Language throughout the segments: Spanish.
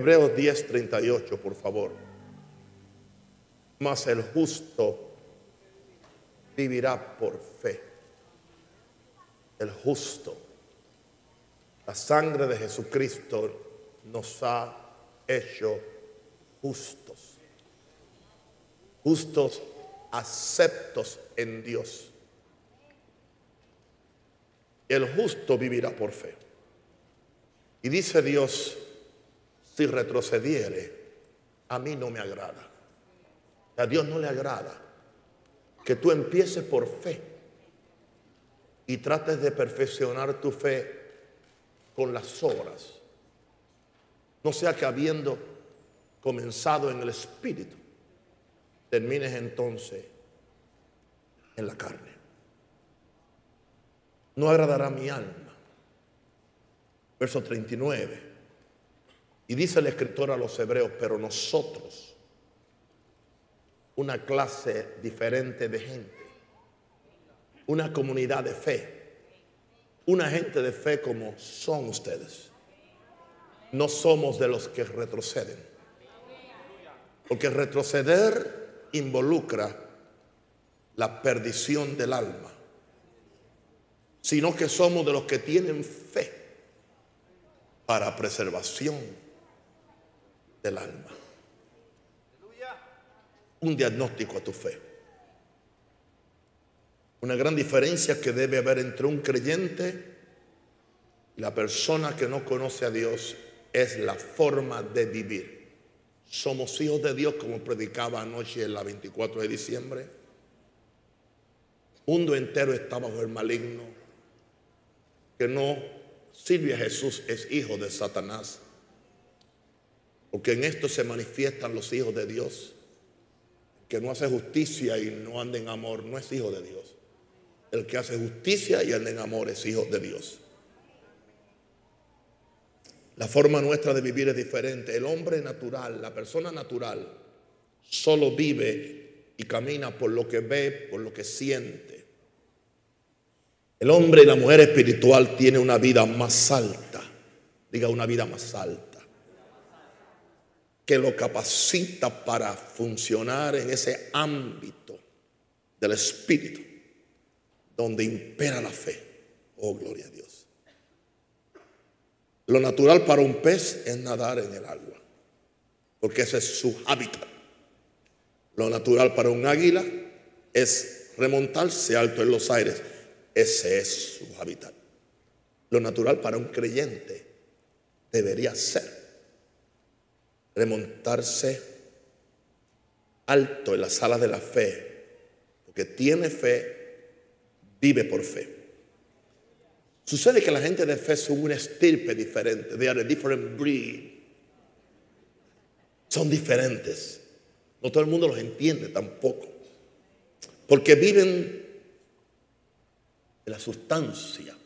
Hebreos 10:38, por favor. Mas el justo vivirá por fe. El justo. La sangre de Jesucristo nos ha hecho justos. Justos aceptos en Dios. El justo vivirá por fe. Y dice Dios, si retrocediere, a mí no me agrada. A Dios no le agrada que tú empieces por fe y trates de perfeccionar tu fe con las obras. No sea que habiendo comenzado en el espíritu, termines entonces en la carne. No agradará mi alma. Verso 39. Y dice el escritor a los hebreos, pero nosotros, una clase diferente de gente, una comunidad de fe, una gente de fe como son ustedes, no somos de los que retroceden. Porque retroceder involucra la perdición del alma, sino que somos de los que tienen fe para preservación del alma. Un diagnóstico a tu fe. Una gran diferencia que debe haber entre un creyente y la persona que no conoce a Dios es la forma de vivir. Somos hijos de Dios como predicaba anoche en la 24 de diciembre. El mundo entero está bajo el maligno. Que no sirve a Jesús es hijo de Satanás. Porque en esto se manifiestan los hijos de Dios. Que no hace justicia y no anda en amor no es hijo de Dios. El que hace justicia y anda en amor es hijo de Dios. La forma nuestra de vivir es diferente. El hombre natural, la persona natural, solo vive y camina por lo que ve, por lo que siente. El hombre y la mujer espiritual tiene una vida más alta, diga una vida más alta, que lo capacita para funcionar en ese ámbito del espíritu, donde impera la fe. Oh, gloria a Dios. Lo natural para un pez es nadar en el agua, porque ese es su hábitat. Lo natural para un águila es remontarse alto en los aires, ese es su hábitat. Lo natural para un creyente debería ser remontarse alto en las salas de la fe, porque tiene fe, vive por fe. Sucede que la gente de fe son una estirpe diferente. They are a different breed. Son diferentes. No todo el mundo los entiende tampoco. Porque viven de la sustancia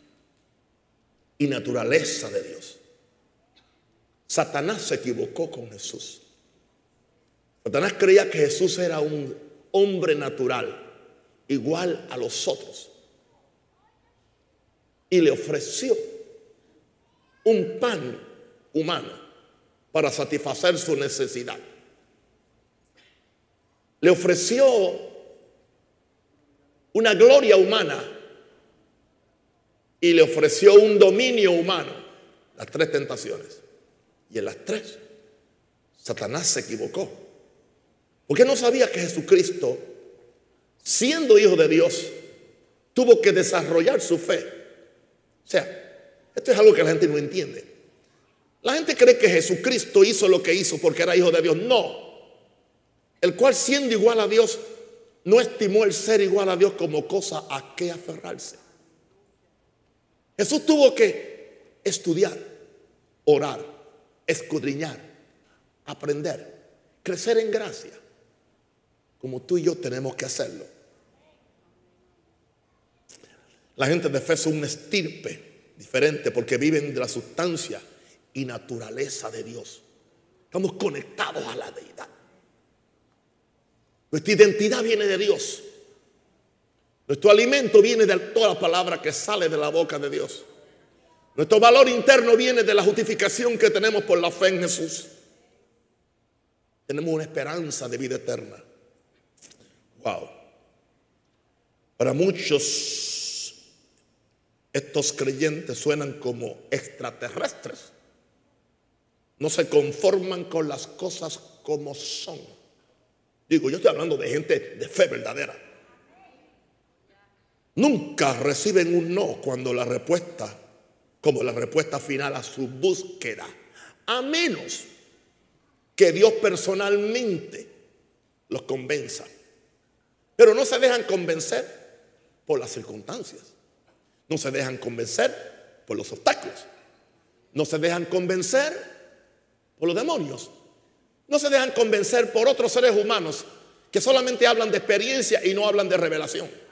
y naturaleza de Dios. Satanás se equivocó con Jesús. Satanás creía que Jesús era un hombre natural, igual a los otros y le ofreció un pan humano para satisfacer su necesidad. Le ofreció una gloria humana y le ofreció un dominio humano. Las tres tentaciones. Y en las tres, Satanás se equivocó. Porque no sabía que Jesucristo, siendo hijo de Dios, tuvo que desarrollar su fe o sea, esto es algo que la gente no entiende. La gente cree que Jesucristo hizo lo que hizo porque era hijo de Dios. No. El cual siendo igual a Dios, no estimó el ser igual a Dios como cosa a que aferrarse. Jesús tuvo que estudiar, orar, escudriñar, aprender, crecer en gracia, como tú y yo tenemos que hacerlo. La gente de fe son un estirpe diferente porque viven de la sustancia y naturaleza de Dios. Estamos conectados a la deidad. Nuestra identidad viene de Dios. Nuestro alimento viene de toda la palabra que sale de la boca de Dios. Nuestro valor interno viene de la justificación que tenemos por la fe en Jesús. Tenemos una esperanza de vida eterna. Wow. Para muchos, estos creyentes suenan como extraterrestres. No se conforman con las cosas como son. Digo, yo estoy hablando de gente de fe verdadera. Nunca reciben un no cuando la respuesta, como la respuesta final a su búsqueda, a menos que Dios personalmente los convenza. Pero no se dejan convencer por las circunstancias. No se dejan convencer por los obstáculos. No se dejan convencer por los demonios. No se dejan convencer por otros seres humanos que solamente hablan de experiencia y no hablan de revelación.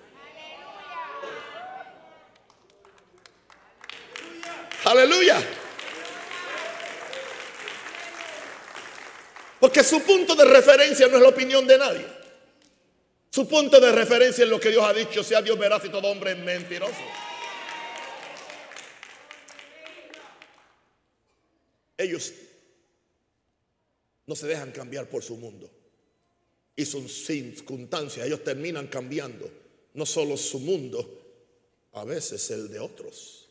Aleluya. Porque su punto de referencia no es la opinión de nadie. Su punto de referencia es lo que Dios ha dicho, sea Dios veraz y todo hombre es mentiroso. Ellos no se dejan cambiar por su mundo y sus circunstancias. Ellos terminan cambiando no solo su mundo, a veces el de otros.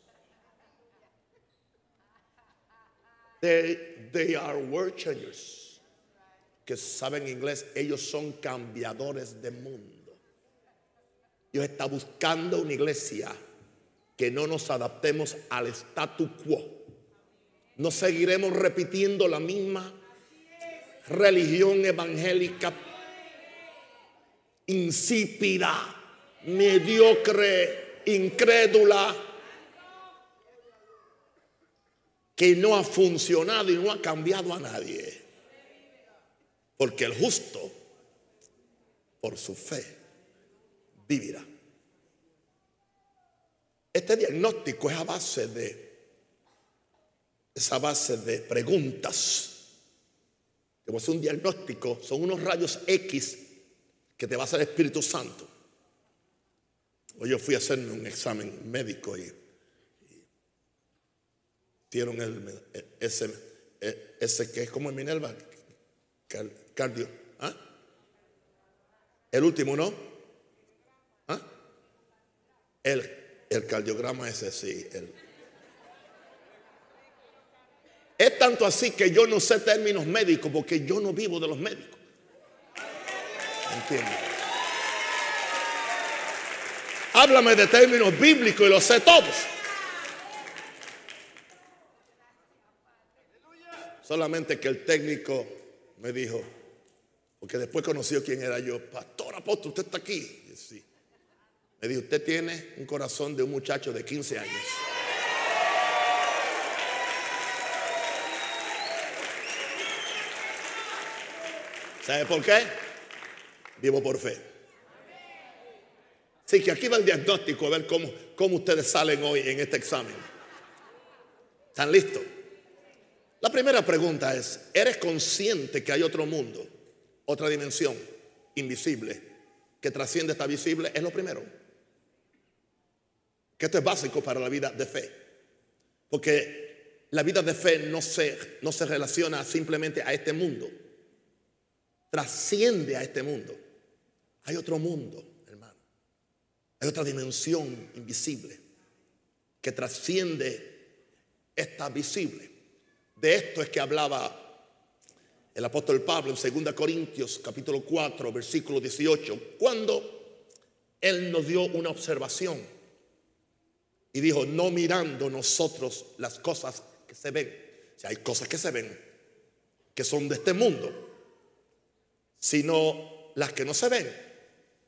They, they are world changers. Que saben inglés, ellos son cambiadores de mundo. Dios está buscando una iglesia que no nos adaptemos al statu quo. No seguiremos repitiendo la misma religión evangélica insípida, mediocre, incrédula, que no ha funcionado y no ha cambiado a nadie. Porque el justo, por su fe, vivirá. Este diagnóstico es a base de esa base de preguntas te voy a hacer un diagnóstico, son unos rayos X que te va a hacer el Espíritu Santo. Hoy yo fui a hacerme un examen médico y, hicieron el, ese, ese que es como en Minerva, cardio. ¿ah? El último, ¿no? ¿Ah? El, el cardiograma ese, sí. El, es tanto así que yo no sé términos médicos porque yo no vivo de los médicos. ¿Entiendes? Háblame de términos bíblicos y los sé todos. Solamente que el técnico me dijo, porque después conoció quién era yo, pastor apóstol, usted está aquí. sí. Me dijo, usted tiene un corazón de un muchacho de 15 años. ¿Sabe por qué? Vivo por fe. Así que aquí va el diagnóstico, a ver cómo, cómo ustedes salen hoy en este examen. ¿Están listos? La primera pregunta es, ¿eres consciente que hay otro mundo, otra dimensión invisible que trasciende esta visible? Es lo primero. Que esto es básico para la vida de fe. Porque la vida de fe no se, no se relaciona simplemente a este mundo trasciende a este mundo. Hay otro mundo, hermano. Hay otra dimensión invisible que trasciende esta visible. De esto es que hablaba el apóstol Pablo en 2 Corintios capítulo 4 versículo 18, cuando él nos dio una observación y dijo, no mirando nosotros las cosas que se ven. Si hay cosas que se ven que son de este mundo, sino las que no se ven.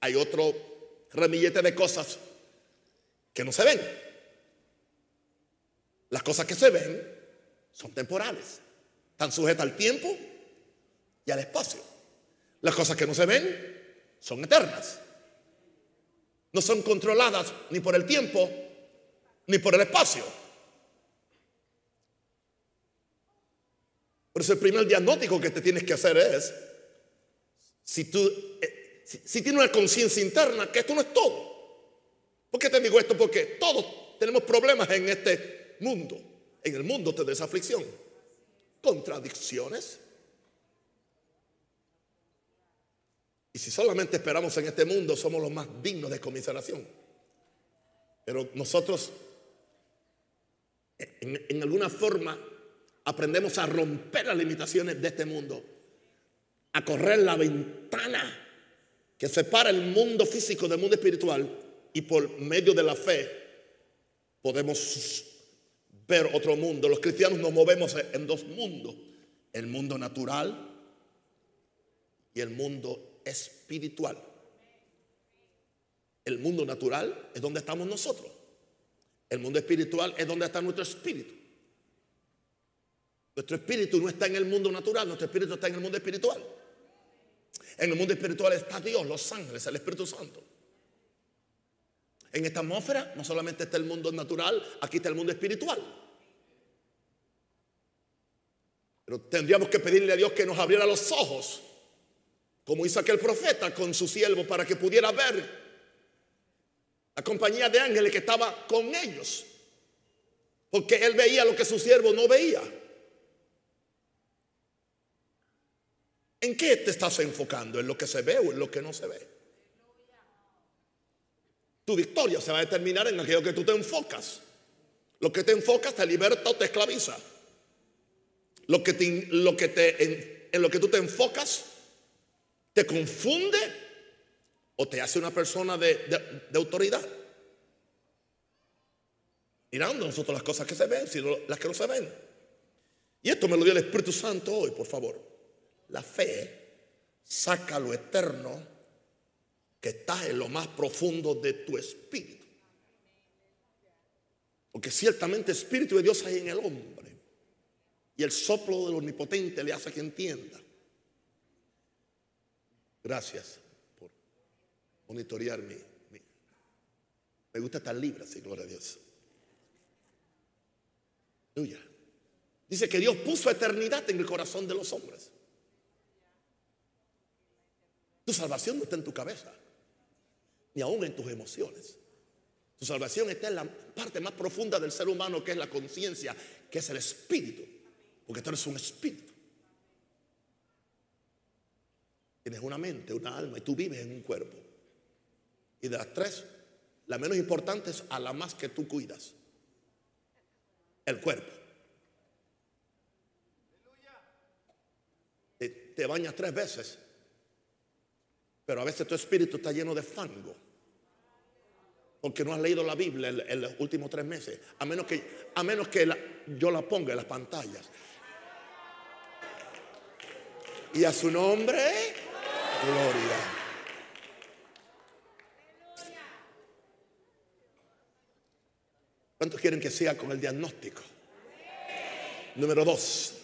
Hay otro remillete de cosas que no se ven. Las cosas que se ven son temporales, están sujetas al tiempo y al espacio. Las cosas que no se ven son eternas. No son controladas ni por el tiempo ni por el espacio. Por eso el primer diagnóstico que te tienes que hacer es si tú eh, si, tienes una conciencia interna que esto no es todo. ¿Por qué te digo esto? Porque todos tenemos problemas en este mundo. En el mundo tendréis aflicción, contradicciones. Y si solamente esperamos en este mundo, somos los más dignos de conmiseración. Pero nosotros, en, en alguna forma, aprendemos a romper las limitaciones de este mundo, a correr la ventana que separa el mundo físico del mundo espiritual y por medio de la fe podemos ver otro mundo. Los cristianos nos movemos en dos mundos, el mundo natural y el mundo espiritual. El mundo natural es donde estamos nosotros. El mundo espiritual es donde está nuestro espíritu. Nuestro espíritu no está en el mundo natural, nuestro espíritu está en el mundo espiritual. En el mundo espiritual está Dios, los ángeles, el Espíritu Santo. En esta atmósfera no solamente está el mundo natural, aquí está el mundo espiritual. Pero tendríamos que pedirle a Dios que nos abriera los ojos, como hizo aquel profeta con su siervo, para que pudiera ver la compañía de ángeles que estaba con ellos. Porque él veía lo que su siervo no veía. ¿En qué te estás enfocando? ¿En lo que se ve o en lo que no se ve? Tu victoria se va a determinar en aquello que tú te enfocas. Lo que te enfocas te liberta o te esclaviza. Lo que te, lo que te, en, lo que tú te enfocas te confunde o te hace una persona de, de autoridad. Mirando nosotros las cosas que se ven, sino las que no se ven. Y esto me lo dio el Espíritu Santo hoy, por favor. La fe saca lo eterno que está en lo más profundo de tu espíritu. Porque ciertamente espíritu de Dios hay en el hombre. Y el soplo del omnipotente le hace que entienda. Gracias por monitorear mi, me gusta estar libre, así, gloria a Dios. Dice que Dios puso eternidad en el corazón de los hombres. Tu salvación no está en tu cabeza, ni aún en tus emociones. Tu salvación está en la parte más profunda del ser humano, que es la conciencia, que es el espíritu. Porque tú eres un espíritu. Tienes una mente, una alma y tú vives en un cuerpo. Y de las tres, la menos importante es a la más que tú cuidas. El cuerpo. Te, te bañas tres veces pero a veces tu espíritu está lleno de fango. Porque no has leído la Biblia en, los últimos tres meses. A menos que, a menos que yo la ponga en las pantallas. Y a su nombre, gloria. ¿Cuántos quieren que sea con el diagnóstico? Número dos,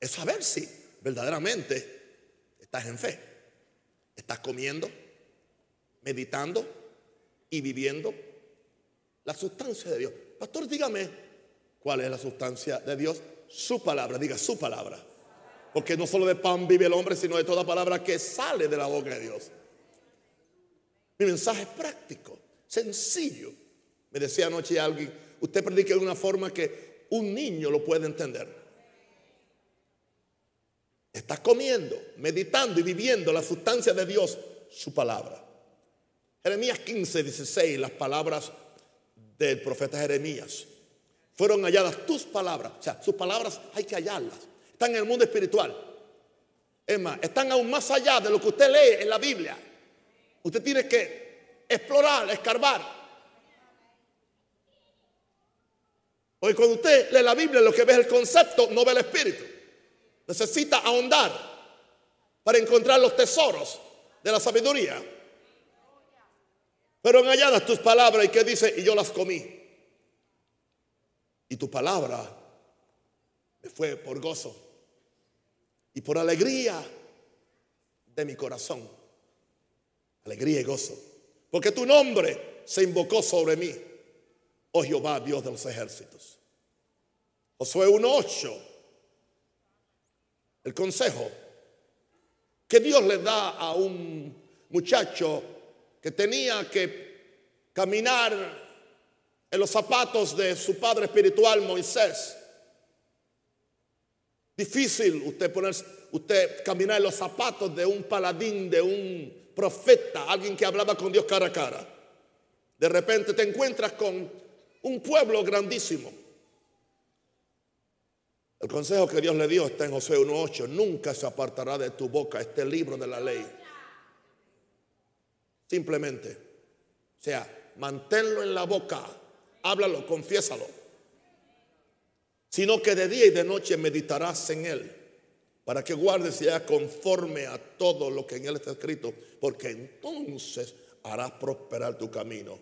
es saber si verdaderamente estás en fe. Estás comiendo, meditando y viviendo la sustancia de Dios. Pastor, dígame cuál es la sustancia de Dios. Su palabra, diga su palabra. Porque no solo de pan vive el hombre, sino de toda palabra que sale de la boca de Dios. Mi mensaje es práctico, sencillo. Me decía anoche alguien, usted predica de una forma que un niño lo puede entender. Estás comiendo, meditando y viviendo la sustancia de Dios, su palabra. Jeremías 15, 16, las palabras del profeta Jeremías. Fueron halladas tus palabras. O sea, sus palabras hay que hallarlas. Están en el mundo espiritual. Es más, están aún más allá de lo que usted lee en la Biblia. Usted tiene que explorar, escarbar. Hoy cuando usted lee la Biblia, lo que ve es el concepto, no ve el espíritu. Necesita ahondar para encontrar los tesoros de la sabiduría. Pero halladas tus palabras y que dice, y yo las comí. Y tu palabra me fue por gozo y por alegría de mi corazón. Alegría y gozo. Porque tu nombre se invocó sobre mí, oh Jehová, Dios de los ejércitos. Josué 1.8 el consejo que Dios le da a un muchacho que tenía que caminar en los zapatos de su padre espiritual Moisés. Difícil usted poner, usted caminar en los zapatos de un paladín, de un profeta, alguien que hablaba con Dios cara a cara. De repente te encuentras con un pueblo grandísimo. El consejo que Dios le dio está en José 1.8. Nunca se apartará de tu boca este libro de la ley. Simplemente. O sea, manténlo en la boca. Háblalo, confiésalo. Sino que de día y de noche meditarás en él. Para que guardes y conforme a todo lo que en él está escrito. Porque entonces harás prosperar tu camino.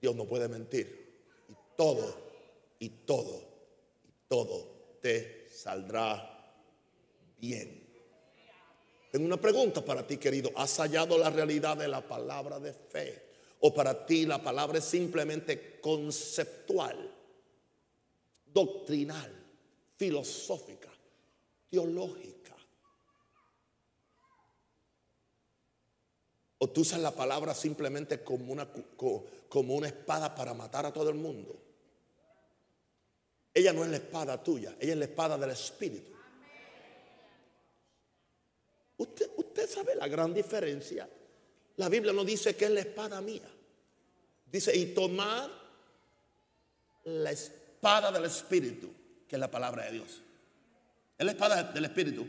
Dios no puede mentir. Y todo, y todo todo te saldrá bien. Tengo una pregunta para ti, querido. ¿Has hallado la realidad de la palabra de fe? ¿O para ti la palabra es simplemente conceptual, doctrinal, filosófica, teológica? ¿O tú usas la palabra simplemente como una, como una espada para matar a todo el mundo? Ella no es la espada tuya, ella es la espada del Espíritu. Usted, usted sabe la gran diferencia. La Biblia no dice que es la espada mía. Dice, y tomar la espada del Espíritu, que es la palabra de Dios. Es la espada del Espíritu.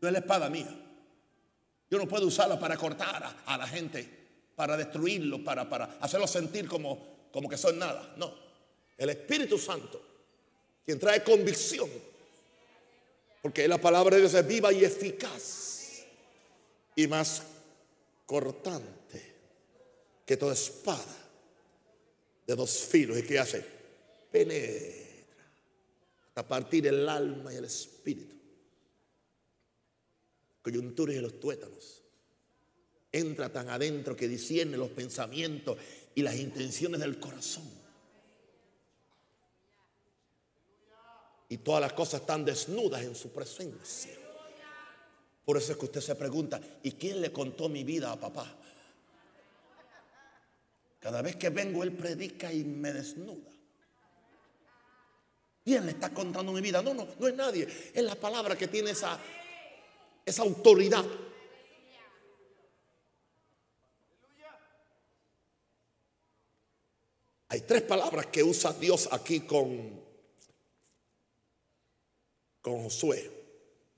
No es la espada mía. Yo no puedo usarla para cortar a, la gente, para destruirlo, para, para hacerlo sentir como, como que son nada. No. El Espíritu Santo, quien trae convicción. Porque la palabra de Dios es viva y eficaz y más cortante que toda espada de dos filos. ¿Y qué hace? Penetra hasta partir el alma y el espíritu. Coyunturas y los tuétanos. Entra tan adentro que discierne los pensamientos y las intenciones del corazón. Y todas las cosas están desnudas en su presencia. Por eso es que usted se pregunta, ¿y quién le contó mi vida a papá? Cada vez que vengo, él predica y me desnuda. ¿Quién le está contando mi vida? No, no, no es nadie. Es la palabra que tiene esa, esa autoridad. Hay tres palabras que usa Dios aquí con con Josué.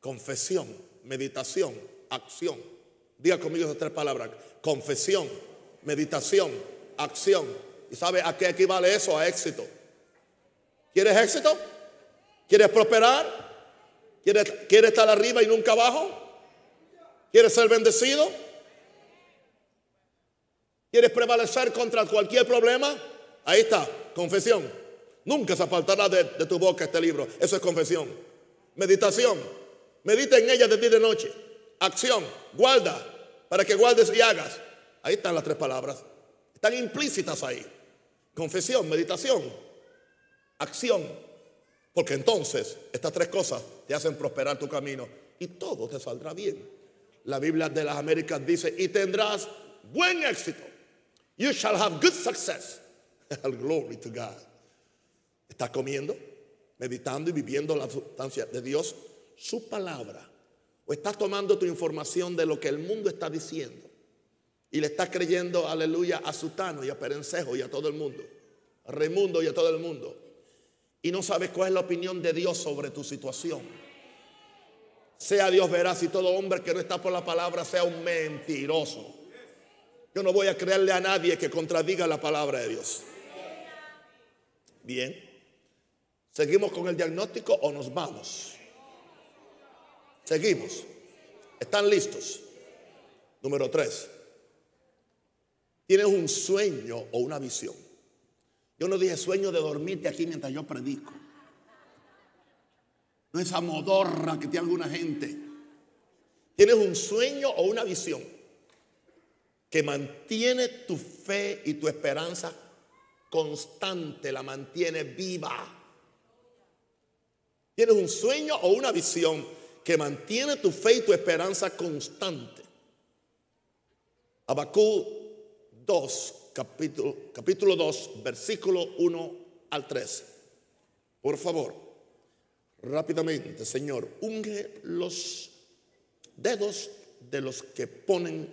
Confesión, meditación, acción. Diga conmigo esas tres palabras. Confesión, meditación, acción. ¿Y sabe a qué equivale eso? A éxito. ¿Quieres éxito? ¿Quieres prosperar? ¿Quieres, ¿Quieres estar arriba y nunca abajo? ¿Quieres ser bendecido? ¿Quieres prevalecer contra cualquier problema? Ahí está, confesión. Nunca se apartará de, de tu boca este libro. Eso es confesión. Meditación. Medita en ella de día y de noche. Acción. Guarda. Para que guardes y hagas. Ahí están las tres palabras. Están implícitas ahí. Confesión, meditación, acción. Porque entonces estas tres cosas te hacen prosperar tu camino y todo te saldrá bien. La Biblia de las Américas dice, y tendrás buen éxito. You shall have good success. Glory to God. ¿Estás comiendo? Meditando y viviendo la sustancia de Dios, su palabra. O estás tomando tu información de lo que el mundo está diciendo y le estás creyendo, aleluya, a Sutano y a Perencejo y a todo el mundo, a Raimundo y a todo el mundo. Y no sabes cuál es la opinión de Dios sobre tu situación. Sea Dios verás y todo hombre que no está por la palabra sea un mentiroso. Yo no voy a creerle a nadie que contradiga la palabra de Dios. Bien. ¿Seguimos con el diagnóstico o nos vamos? Seguimos. ¿Están listos? Número tres. Tienes un sueño o una visión. Yo no dije sueño de dormirte aquí mientras yo predico. No esa modorra que tiene alguna gente. Tienes un sueño o una visión que mantiene tu fe y tu esperanza constante, la mantiene viva. Tienes un sueño o una visión que mantiene tu fe y tu esperanza constante. Abacú 2, capítulo, capítulo 2, versículo 1 al 3. Por favor, rápidamente, Señor, unge los dedos de los que ponen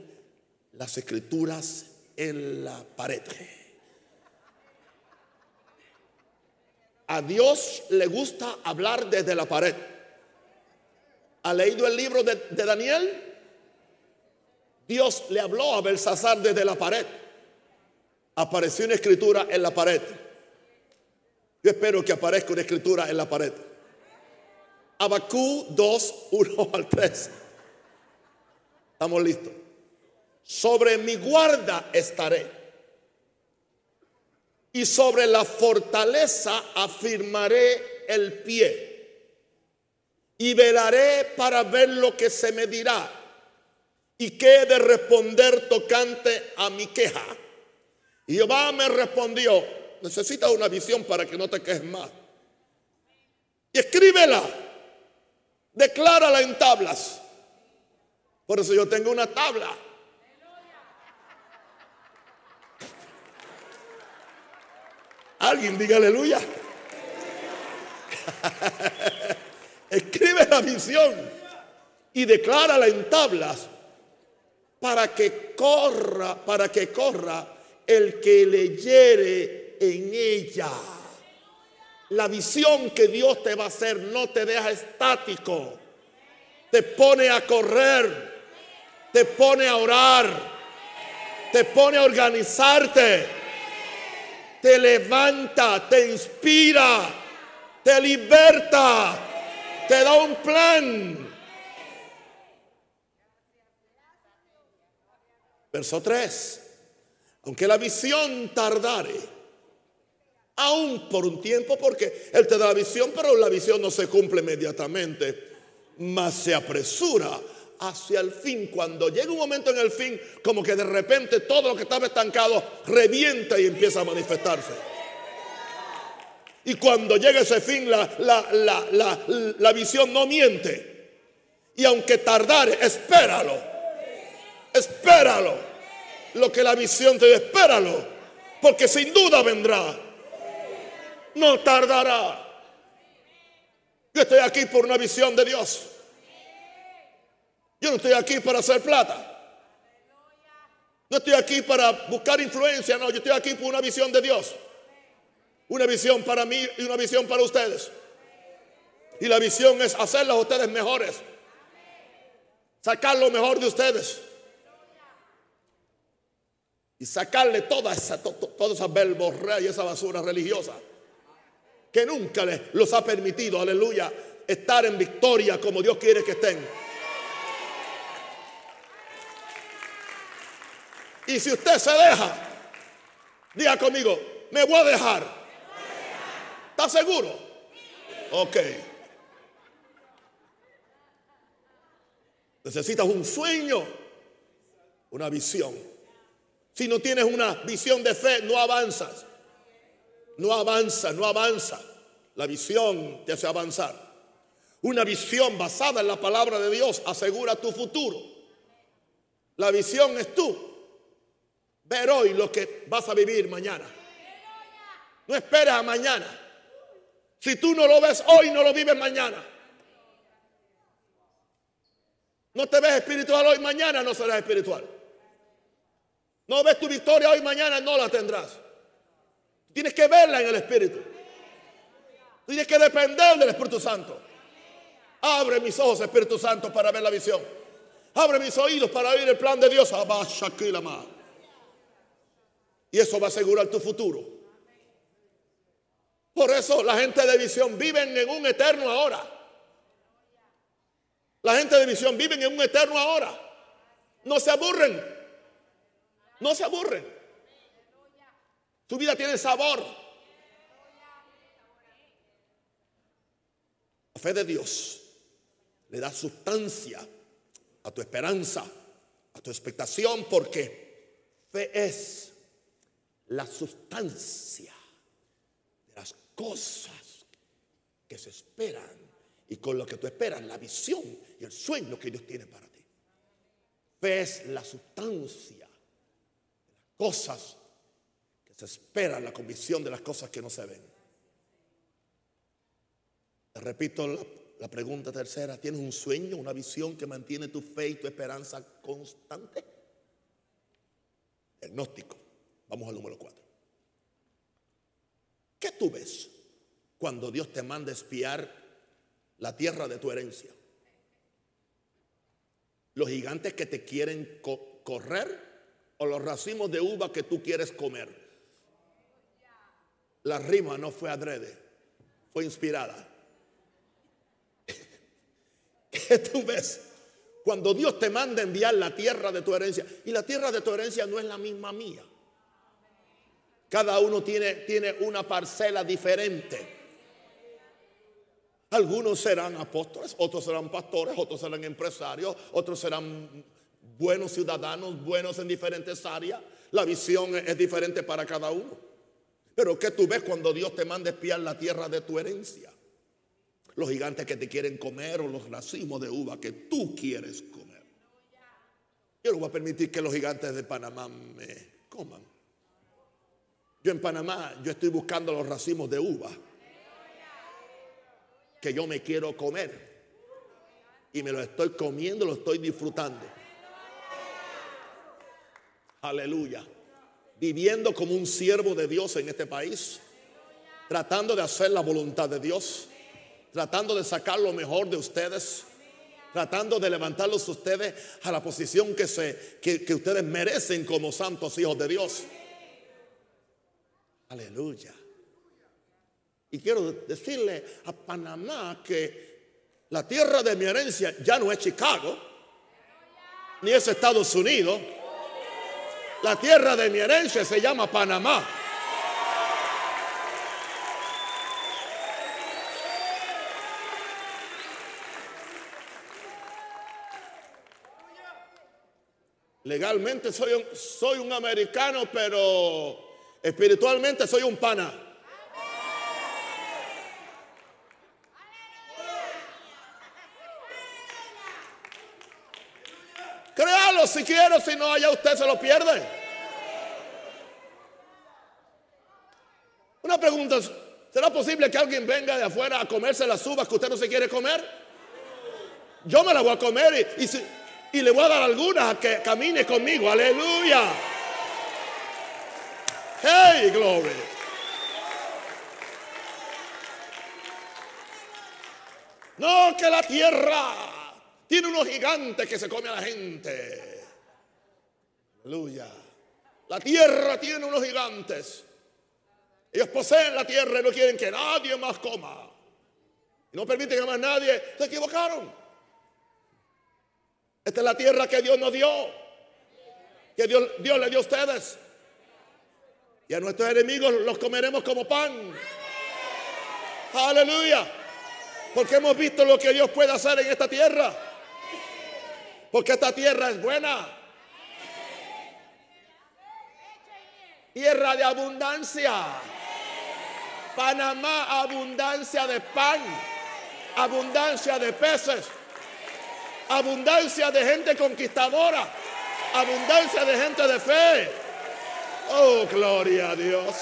las escrituras en la pared. A Dios le gusta hablar desde la pared. ¿Ha leído el libro de, Daniel? Dios le habló a Belsasar desde la pared. Apareció una escritura en la pared. Yo espero que aparezca una escritura en la pared. Abacú 2, 1 al 3. Estamos listos. Sobre mi guarda estaré. Y sobre la fortaleza afirmaré el pie. Y velaré para ver lo que se me dirá. Y qué he de responder tocante a mi queja. Y Jehová me respondió, necesitas una visión para que no te quejes más. Y escríbela, declárala en tablas. Por eso yo tengo una tabla. Alguien diga aleluya. Escribe la visión y declárala en tablas para que corra, para que corra el que leyere en ella. La visión que Dios te va a hacer no te deja estático. Te pone a correr. Te pone a orar. Te pone a organizarte. Te levanta, te inspira, te liberta, te da un plan. Verso 3. Aunque la visión tardare, aún por un tiempo, porque Él te da la visión, pero la visión no se cumple inmediatamente, mas se apresura hacia el fin. Cuando llega un momento en el fin, como que de repente todo lo que estaba estancado revienta y empieza a manifestarse. Y cuando llega ese fin, la, la, la visión no miente. Y aunque tardare, espéralo. Espéralo lo que la visión te espéralo, porque sin duda vendrá. No tardará. Yo estoy aquí por una visión de Dios. Yo no estoy aquí para hacer plata. No estoy aquí para buscar influencia, no, yo estoy aquí por una visión de Dios. Una visión para mí y una visión para ustedes. Y la visión es hacerlos a ustedes mejores. Sacar lo mejor de ustedes y sacarle toda esa, toda esa verborrea y esa basura religiosa que nunca les los ha permitido, aleluya, estar en victoria como Dios quiere que estén. Y si usted se deja, diga conmigo, me voy a dejar. ¿Está seguro? Ok. Necesitas un sueño, una visión. Si no tienes una visión de fe, no avanzas. No avanza, no avanza. La visión te hace avanzar. Una visión basada en la palabra de Dios asegura tu futuro. La visión es tú. Ver hoy lo que vas a vivir mañana. No esperes a mañana. Si tú no lo ves hoy, no lo vives mañana. No te ves espiritual hoy, mañana no serás espiritual. No ves tu victoria hoy, mañana no la tendrás. Tienes que verla en el Espíritu. Tienes que depender del Espíritu Santo. Abre mis ojos, Espíritu Santo, para ver la visión. Abre mis oídos para oír el plan de Dios. Y eso va a asegurar tu futuro. Por eso la gente de visión viven en un eterno ahora. La gente de visión viven en un eterno ahora. No se aburren. No se aburren. Tu vida tiene sabor. La fe de Dios le da sustancia a tu esperanza, a tu expectación, porque fe es la sustancia de las cosas que se esperan y con lo que tú esperas, la visión y el sueño que Dios tiene para ti. Fe es la sustancia cosas Se espera la convicción de las cosas que no se ven. repito la, la pregunta tercera. ¿Tienes un sueño, una visión que mantiene tu fe y tu esperanza constante? Diagnóstico. Vamos al número cuatro. ¿Qué tú ves cuando Dios te manda espiar la tierra de tu herencia? ¿Los gigantes que te quieren correr o los racimos de uva que tú quieres comer? La rima no fue adrede, fue inspirada. ¿Qué tú ves? Cuando Dios te manda enviar la tierra de tu herencia. Y la tierra de tu herencia no es la misma mía. Cada uno tiene, tiene una parcela diferente. Algunos serán apóstoles, otros serán pastores, otros serán empresarios, otros serán buenos ciudadanos, buenos en diferentes áreas. La visión es diferente para cada uno. Pero ¿qué tú ves cuando Dios te manda espiar la tierra de tu herencia? Los gigantes que te quieren comer o los racimos de uva que tú quieres comer. Yo no voy a permitir que los gigantes de Panamá me coman. Yo en Panamá, yo estoy buscando los racimos de uva que yo me quiero comer. Y me lo estoy comiendo, lo estoy disfrutando. Aleluya. Viviendo como un siervo de Dios en este país. Tratando de hacer la voluntad de Dios. Tratando de sacar lo mejor de ustedes. Tratando de levantarlos ustedes a la posición que, se, que, que ustedes merecen como santos hijos de Dios. Aleluya. Y quiero decirle a Panamá que la tierra de mi herencia ya no es Chicago, ni es Estados Unidos. La tierra de mi herencia se llama Panamá. Legalmente soy un, soy un americano, pero Espiritualmente soy un pana. Créalo si quiero, si no, allá usted se lo pierde. Una pregunta, ¿será posible que alguien venga de afuera a comerse las uvas que usted no se quiere comer? Yo me las voy a comer y, le voy a dar algunas a que camine conmigo. Aleluya. Hey, glory. No, que la tierra tiene unos gigantes que se come a la gente. Aleluya. La tierra tiene unos gigantes. Ellos poseen la tierra y no quieren que nadie más coma. Y no permiten que más nadie. Se equivocaron. Esta es la tierra que Dios nos dio. Que Dios, Dios le dio a ustedes. Y a nuestros enemigos los comeremos como pan. Aleluya. Porque hemos visto lo que Dios puede hacer en esta tierra. Porque esta tierra es buena. Tierra de abundancia. Panamá, abundancia de pan. Abundancia de peces. Abundancia de gente conquistadora. Abundancia de gente de fe. Oh, gloria a Dios.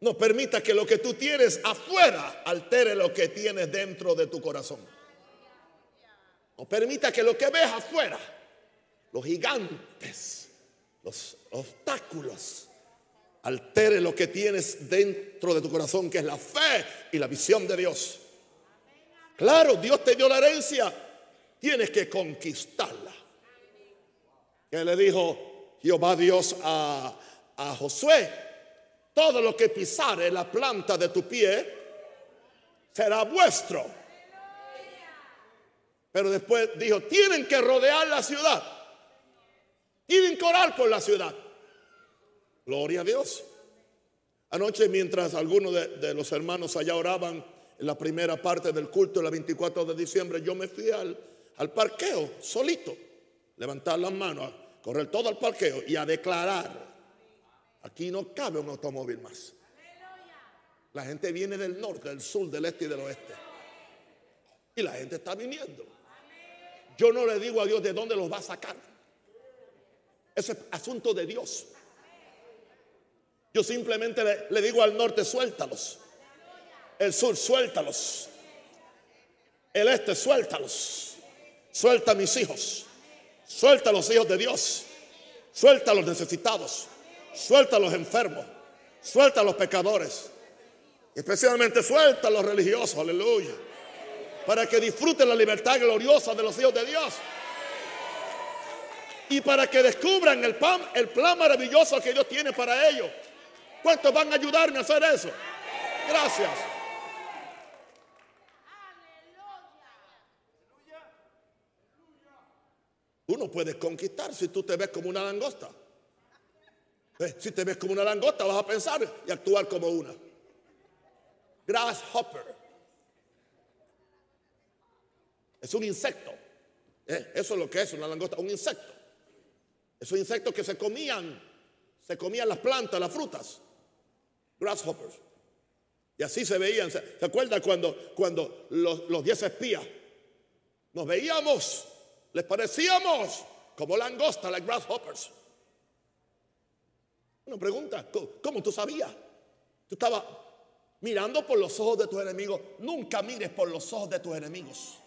No permita que lo que tú tienes afuera altere lo que tienes dentro de tu corazón. No permita que lo que ves afuera, los gigantes, los obstáculos, altere lo que tienes dentro de tu corazón, que es la fe y la visión de Dios. Claro, Dios te dio la herencia, tienes que conquistarla. Que le dijo Jehová Dios a, a Josué, todo lo que pisare la planta de tu pie será vuestro. Pero después dijo, tienen que rodear la ciudad, tienen que orar por la ciudad. Gloria a Dios. Anoche mientras algunos de, los hermanos allá oraban en la primera parte del culto, el 24 de diciembre, yo me fui al, al parqueo solito, levantar las manos, correr todo al parqueo y a declarar, aquí no cabe un automóvil más. La gente viene del norte, del sur, del este y del oeste. Y la gente está viniendo. Yo no le digo a Dios de dónde los va a sacar. Eso es asunto de Dios. Yo simplemente le, digo al norte, suéltalos. El sur, suéltalos. El este, suéltalos. Suelta a mis hijos. Suelta a los hijos de Dios. Suelta a los necesitados. Suelta a los enfermos. Suelta a los pecadores. Especialmente suelta a los religiosos. Aleluya. Para que disfruten la libertad gloriosa de los hijos de Dios. Y para que descubran el el plan maravilloso que Dios tiene para ellos. ¿Cuántos van a ayudarme a hacer eso? Gracias. Uno puede conquistar si tú te ves como una langosta. Eh, Si te ves como una langosta, vas a pensar y actuar como una. Grasshopper. Es un insecto. Eh, Eso es lo que es una langosta, un insecto. Esos insectos que se comían, se comían las plantas, las frutas. Grasshoppers. Y así se veían. ¿Se, acuerdan cuando, cuando los, los diez espías nos veíamos, les parecíamos como langosta, like grasshoppers? Una pregunta, ¿cómo, cómo tú sabías? Tú estabas mirando por los ojos de tus enemigos. Nunca mires por los ojos de tus enemigos.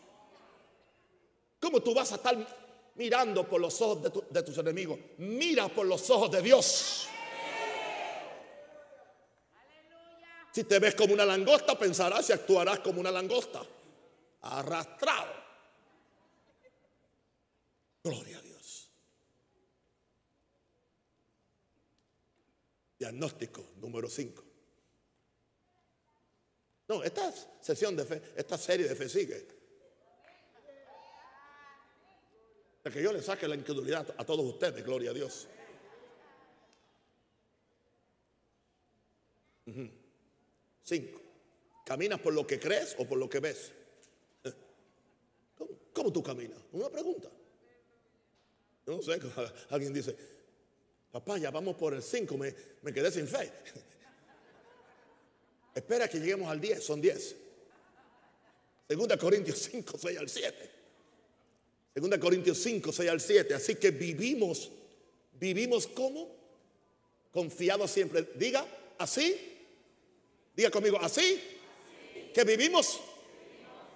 ¿Cómo tú vas a estar mirando por los ojos de, tu- de tus enemigos? Mira por los ojos de Dios. Si te ves como una langosta, pensarás y actuarás como una langosta. Arrastrado. Gloria a Dios. Diagnóstico número 5. No, esta sesión de fe, esta serie de fe sigue. De que yo le saque la incredulidad a todos ustedes, gloria a Dios. Cinco. ¿Caminas por lo que crees o por lo que ves? Eh. ¿Cómo, cómo tú caminas? Una pregunta. Yo no sé, alguien dice, papá, ya vamos por el 5, me, me quedé sin fe. Espera que lleguemos al 10, son 10. Segunda Corintios 5, 6 al 7. Segunda Corintios 5, 6 al 7. Así que vivimos, vivimos como confiados siempre. Diga, así. Diga conmigo, así. Que vivimos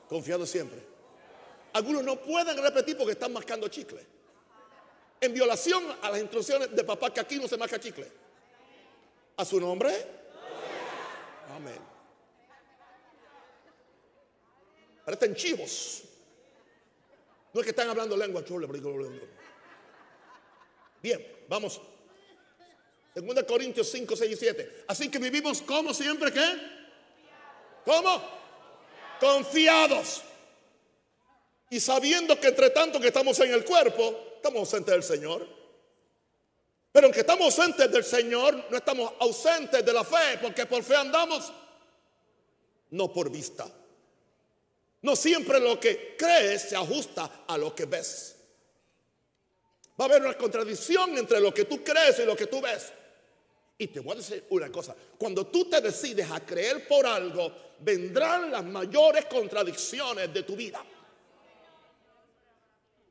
confiados siempre. Algunos no pueden repetir porque están mascando chicle. En violación a las instrucciones de papá que aquí no se masca chicle. A su nombre. Amén. Parecen chivos. No es que están hablando lengua. Bien, vamos. Segunda Corintios 5, 6 y 7. Así que vivimos como siempre, ¿qué? ¿Cómo? Confiados. Y sabiendo que entre tanto que estamos en el cuerpo, estamos ausentes del Señor. Pero aunque estamos ausentes del Señor, no estamos ausentes de la fe, porque por fe andamos, no por vista. No siempre lo que crees se ajusta a lo que ves. Va a haber una contradicción entre lo que tú crees y lo que tú ves. Y te voy a decir una cosa, cuando tú te decides a creer por algo, vendrán las mayores contradicciones de tu vida.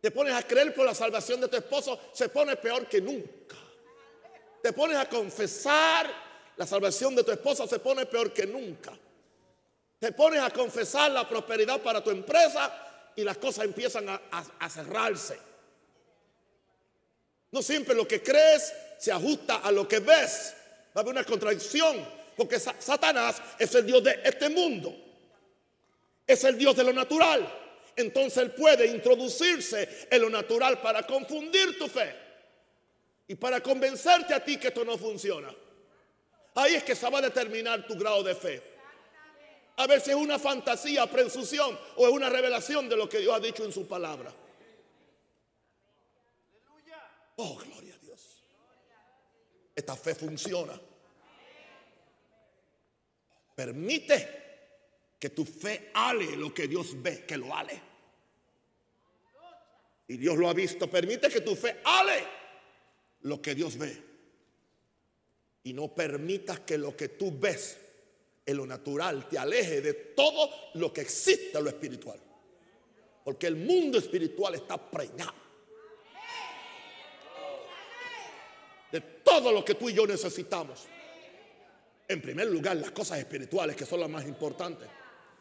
Te pones a creer por la salvación de tu esposo, se pone peor que nunca. Te pones a confesar la salvación de tu esposa, se pone peor que nunca. Te pones a confesar la prosperidad para tu empresa y las cosas empiezan a, cerrarse. No siempre lo que crees se ajusta a lo que ves. Va a haber una contradicción, porque Sa- Satanás es el Dios de este mundo. Es el Dios de lo natural. Entonces él puede introducirse en lo natural para confundir tu fe y para convencerte a ti que esto no funciona. Ahí es que se va a determinar tu grado de fe. A ver si es una fantasía, presunción o es una revelación de lo que Dios ha dicho en su palabra. Oh, gloria a Dios. Esta fe funciona. Permite que tu fe ale lo que Dios ve, que lo ale. Y Dios lo ha visto. Permite que tu fe ale lo que Dios ve. Y no permitas que lo que tú ves en lo natural te aleje de todo lo que existe en lo espiritual. Porque el mundo espiritual está preñado de todo lo que tú y yo necesitamos. En primer lugar, las cosas espirituales, que son las más importantes.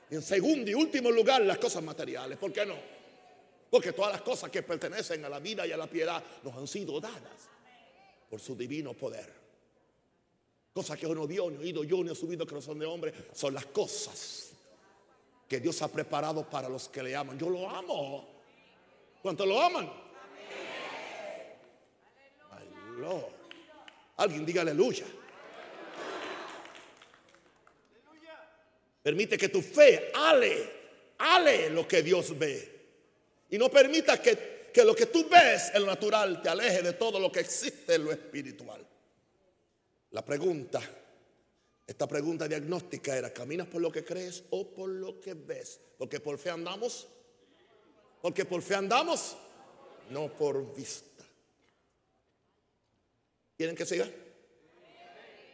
En segundo y último lugar, las cosas materiales. ¿Por qué no? Porque todas las cosas que pertenecen a la vida y a la piedad nos han sido dadas por su divino poder. Cosas que no vio, ni oído yo, ni ha subido corazón de hombre, son las cosas que Dios ha preparado para los que le aman. Yo lo amo. ¿Cuántos lo aman? Alguien diga aleluya. Permite que tu fe ale, ale lo que Dios ve. Y no permita que, que lo que tú ves en lo natural te aleje de todo lo que existe en lo espiritual. La pregunta, esta pregunta diagnóstica era, ¿caminas por lo que crees o por lo que ves? Porque por fe andamos. Porque por fe andamos, no por vista. ¿Quieren que siga?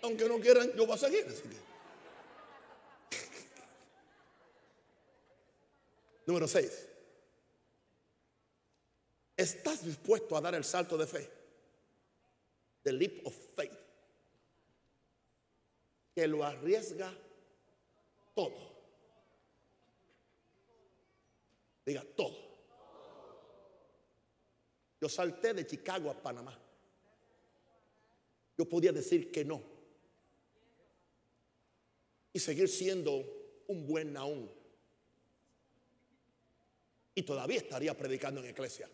Aunque no quieran, yo voy a seguir. Número 6. ¿Estás dispuesto a dar el salto de fe? The leap of faith. Que lo arriesga todo. Diga todo. Yo salté de Chicago a Panamá. Yo podía decir que no. Y seguir siendo un buen naún y todavía estaría predicando en iglesia.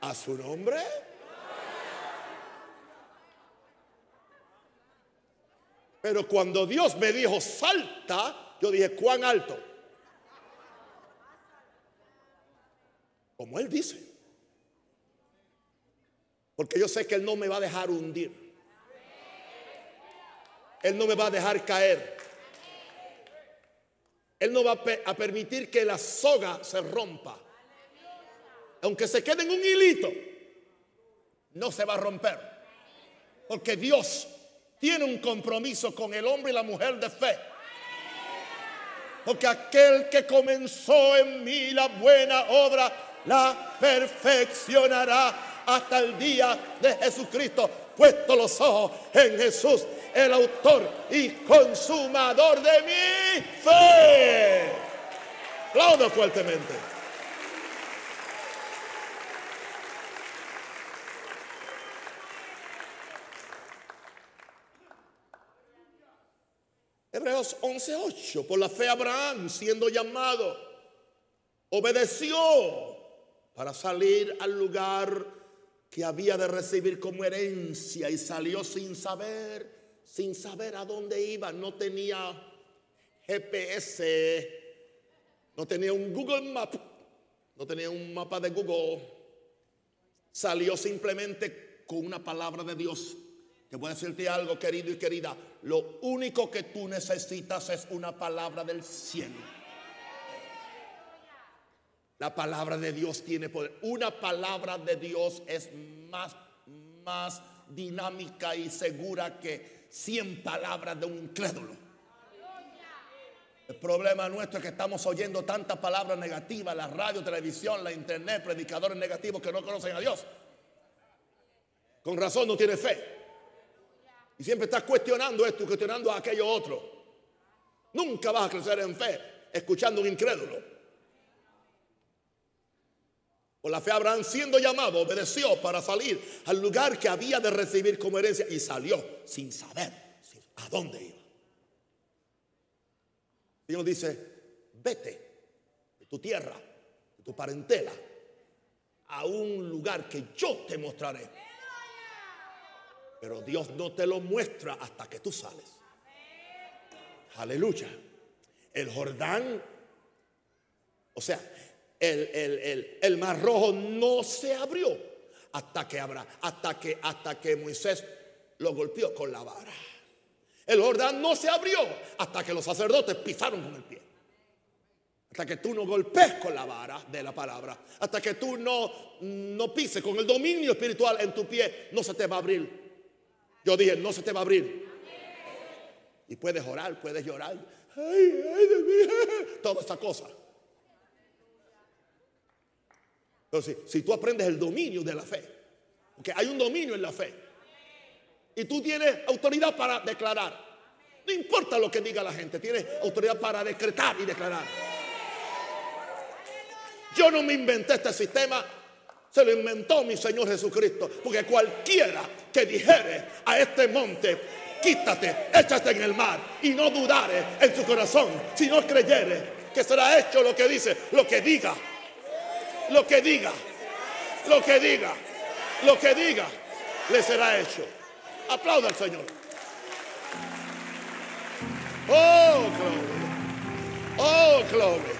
A su nombre. Pero cuando Dios me dijo, salta, yo dije, ¿cuán alto? Como Él dice. Porque yo sé que Él no me va a dejar hundir. Él no me va a dejar caer. Él no va a, permitir que la soga se rompa. Aunque se quede en un hilito, no se va a romper. Porque Dios tiene un compromiso con el hombre y la mujer de fe. Porque aquel que comenzó en mí la buena obra, la perfeccionará hasta el día de Jesucristo. Puesto los ojos en Jesús, el autor y consumador de mi fe. Aplaudo fuertemente. Hebreos 11:8. Por la fe Abraham, siendo llamado, obedeció para salir al lugar que había de recibir como herencia y salió sin saber, sin saber a dónde iba. No tenía GPS, no tenía un Google Map, no tenía un mapa de Google. Salió simplemente con una palabra de Dios. Te voy a decirte algo, querido y querida. Lo único que tú necesitas es una palabra del cielo. La palabra de Dios tiene poder. Una palabra de Dios es más, más dinámica y segura que 100 palabras de un incrédulo. El problema nuestro es que estamos oyendo tantas palabras negativas, la radio, televisión, la internet, predicadores negativos que no conocen a Dios. Con razón no tiene fe. Y siempre estás cuestionando esto y cuestionando a aquello otro. Nunca vas a crecer en fe escuchando un incrédulo. Por la fe Abraham siendo llamado obedeció para salir al lugar que había de recibir como herencia y salió sin saber a dónde iba. Dios dice, vete de tu tierra, de tu parentela, a un lugar que yo te mostraré. Pero Dios no te lo muestra hasta que tú sales. Aleluya. El Jordán, o sea, el, mar rojo no se abrió hasta que habrá, hasta que, hasta que Moisés lo golpeó con la vara. El Jordán no se abrió hasta que los sacerdotes pisaron con el pie. hasta que tú no golpees con la vara de la palabra, hasta que tú no, no pises con el dominio espiritual en tu pie, no se te va a abrir. Yo dije, no se te va a abrir. Y puedes orar, puedes llorar. Ay, ay de mí, toda esa cosa. Entonces, si tú aprendes el dominio de la fe, porque hay un dominio en la fe, y tú tienes autoridad para declarar, no importa lo que diga la gente, tienes autoridad para decretar y declarar. Yo no me inventé este sistema, se lo inventó mi Señor Jesucristo, porque cualquiera que dijere a este monte, quítate, échate en el mar, y no dudare en su corazón, si no creyere que será hecho lo que dice, lo que diga, lo que diga, lo que diga, lo que diga, le será hecho. Aplauda al Señor. Oh, glory. Oh, glory.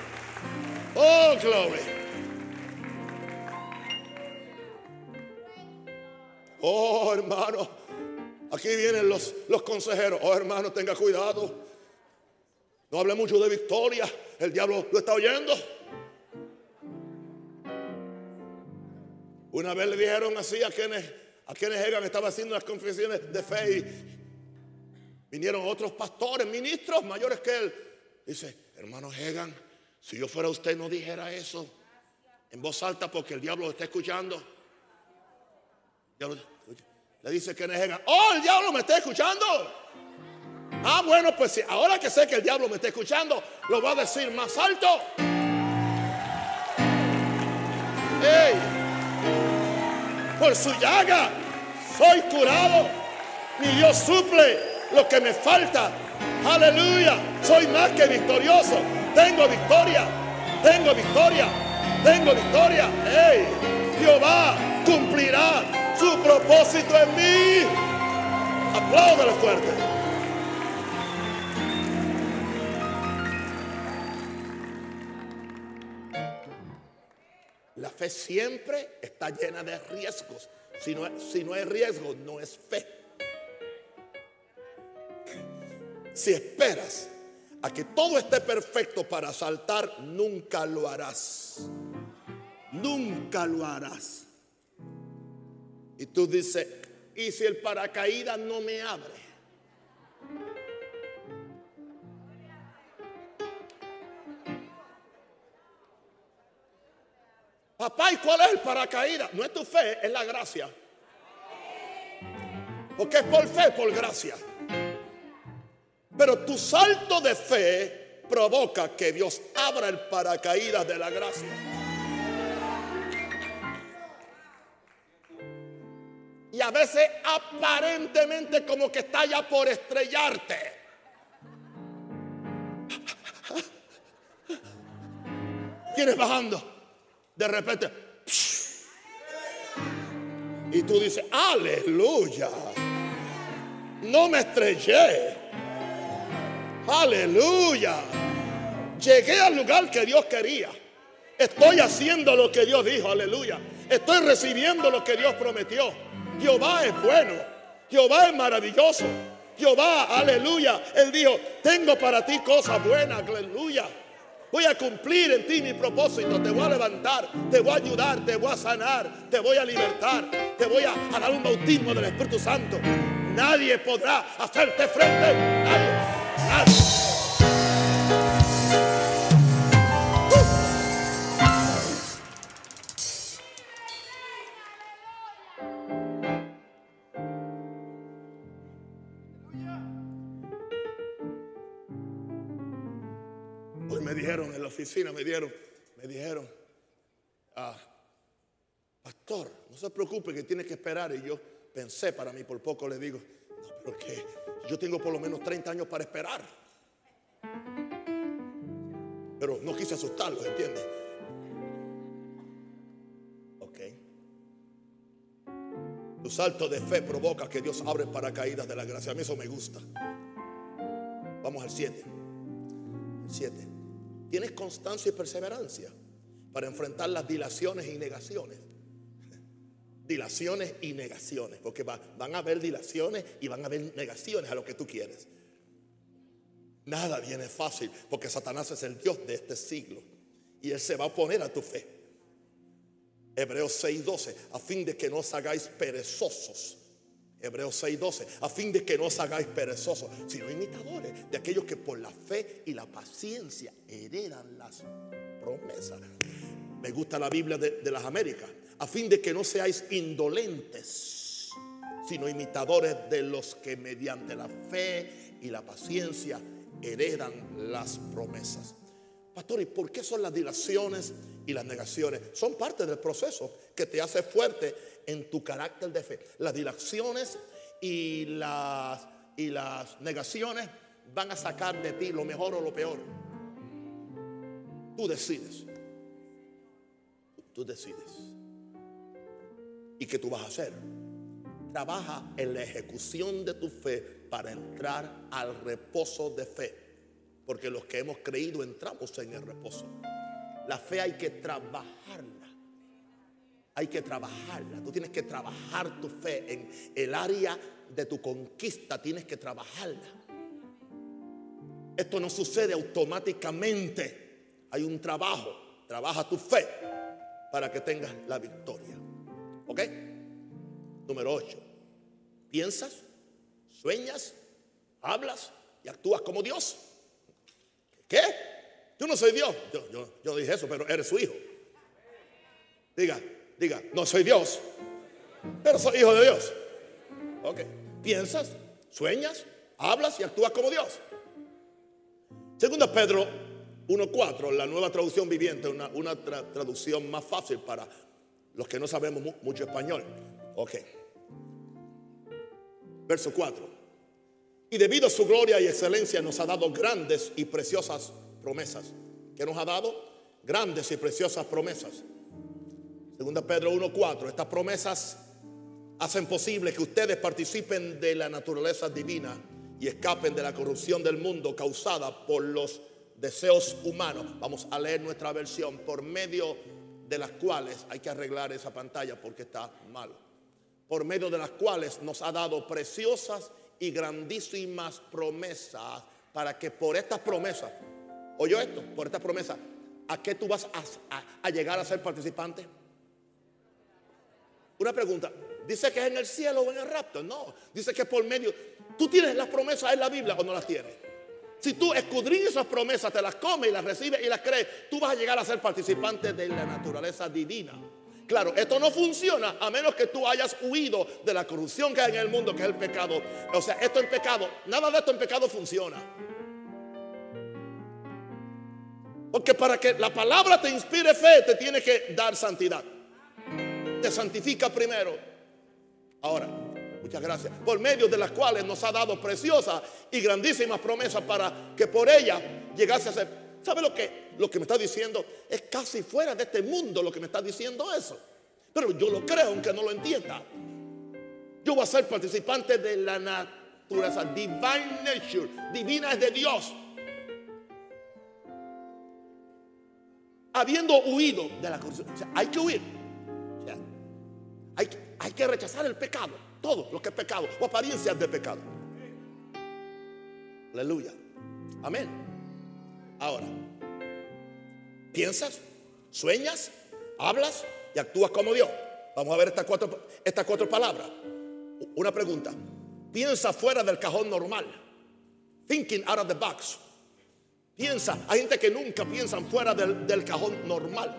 Oh, glory. Oh, hermano. Aquí vienen los, los consejeros. Oh, hermano, tenga cuidado. No hable mucho de victoria. El diablo lo está oyendo. Una vez le dijeron así a quienes, a quienes Egan estaba haciendo las confesiones de fe y vinieron otros pastores, ministros mayores que él. Dice, hermano Hegan, si yo fuera usted no dijera eso en voz alta porque el diablo lo está escuchando. Le dice que Hegan, oh, el diablo me está escuchando. Ah, bueno, pues ahora que sé que el diablo me está escuchando, lo voy a decir más alto. Por su llaga soy curado. Mi Dios suple lo que me falta. Aleluya. Soy más que victorioso. Tengo victoria. Tengo victoria. Tengo victoria. Hey, Jehová cumplirá su propósito en mí. Apláudale fuerte. La fe siempre está llena de riesgos. Si no, si no hay riesgo, no es fe. Si esperas a que todo esté perfecto para saltar, nunca lo harás. Nunca lo harás. Y tú dices, ¿y si el paracaídas no me abre? Papá, ¿y cuál es el paracaídas? No es tu fe, es la gracia. Porque es por fe, por gracia. Pero tu salto de fe provoca que Dios abra el paracaídas de la gracia. Y a veces aparentemente como que está ya por estrellarte. ¿Quién bajando? de repente, y tú dices, aleluya, no me estrellé, aleluya, llegué al lugar que Dios quería, estoy haciendo lo que Dios dijo, aleluya, estoy recibiendo lo que Dios prometió, Jehová es bueno, Jehová es maravilloso, Jehová, aleluya, Él dijo, tengo para ti cosas buenas, aleluya. Voy a cumplir en ti mi propósito. Te voy a levantar, te voy a ayudar, te voy a sanar, te voy a libertar, te voy a, dar un bautismo del Espíritu Santo. Nadie podrá hacerte frente. Nadie. Nadie. Oficina, me dieron, me dijeron, ah, pastor, no se preocupe que tiene que esperar. Y yo pensé para mí, por poco le digo, no, pero que yo tengo por lo menos 30 años para esperar. Pero no quise asustarlos, ¿entiende? Ok. Tu salto de fe provoca que Dios abre paracaídas de la gracia. A mí eso me gusta. Vamos al 7. 7. Tienes constancia y perseverancia para enfrentar las dilaciones y negaciones. Dilaciones y negaciones, porque van a haber dilaciones y van a haber negaciones a lo que tú quieres. Nada viene fácil porque Satanás es el Dios de este siglo y él se va a oponer a tu fe. Hebreos 6:12, a fin de que no os hagáis perezosos. Hebreos 6:12, a fin de que no os hagáis perezosos, sino imitadores de aquellos que por la fe y la paciencia heredan las promesas. Me gusta la Biblia de, de las Américas, a fin de que no seáis indolentes, sino imitadores de los que mediante la fe y la paciencia heredan las promesas. Pastor, ¿y por qué son las dilaciones y las negaciones? Son parte del proceso que te hace fuerte en tu carácter de fe. Las dilaciones y las, y las negaciones van a sacar de ti lo mejor o lo peor. Tú decides. Tú decides. ¿Y qué tú vas a hacer? Trabaja en la ejecución de tu fe para entrar al reposo de fe. Porque los que hemos creído entramos en el reposo. La fe hay que trabajarla. Hay que trabajarla. Tú tienes que trabajar tu fe en el área de tu conquista. Tienes que trabajarla. Esto no sucede automáticamente. Hay un trabajo. Trabaja tu fe para que tengas la victoria. ¿Ok? Número 8. Piensas, sueñas, hablas y actúas como Dios. ¿Qué? Yo no soy Dios. Yo, yo, dije eso, pero eres su hijo. Diga, diga, no soy Dios, pero soy hijo de Dios. Ok. Piensas, sueñas, hablas y actúas como Dios. Segunda Pedro 1.4, la nueva traducción viviente, una, una traducción más fácil para los que no sabemos mucho español. Ok. Verso 4. Y debido a su gloria y excelencia nos ha dado grandes y preciosas promesas. ¿Qué nos ha dado? Grandes y preciosas promesas. Segunda Pedro 1.4. Estas promesas hacen posible que ustedes participen de la naturaleza divina y escapen de la corrupción del mundo causada por los deseos humanos. Vamos a leer nuestra versión por medio de las cuales hay que arreglar esa pantalla porque está mal. Por medio de las cuales nos ha dado preciosas y grandísimas promesas para que por estas promesas, oye esto, por estas promesas, ¿a qué tú vas a, llegar a ser participante? Una pregunta, ¿dice que es en el cielo o en el rapto? No, dice que por medio, ¿tú tienes las promesas en la Biblia o no las tienes? Si tú escudriñas esas promesas, te las comes y las recibes y las crees, tú vas a llegar a ser participante de la naturaleza divina. Claro, esto no funciona a menos que tú hayas huido de la corrupción que hay en el mundo, que es el pecado. O sea, esto en pecado, nada de esto en pecado funciona. Porque para que la palabra te inspire fe, te tiene que dar santidad. Te santifica primero. Ahora, muchas gracias. Por medio de las cuales nos ha dado preciosas y grandísimas promesas para que por ella llegase a ser ¿Sabe lo que, lo que me está diciendo? Es casi fuera de este mundo lo que me está diciendo eso. Pero yo lo creo aunque no lo entienda. Yo voy a ser participante de la naturaleza. Divine nature. Divina es de Dios. Habiendo huido de la corrupción. Hay que huir. hay, hay que rechazar el pecado. Todo lo que es pecado. O apariencias de pecado. Aleluya. Amén. Ahora, piensas, sueñas, hablas y actúas como Dios. Vamos a ver estas cuatro, estas cuatro palabras. Una pregunta. Piensa fuera del cajón normal. Thinking out of the box. Piensa, hay gente que nunca piensan fuera del, del cajón normal.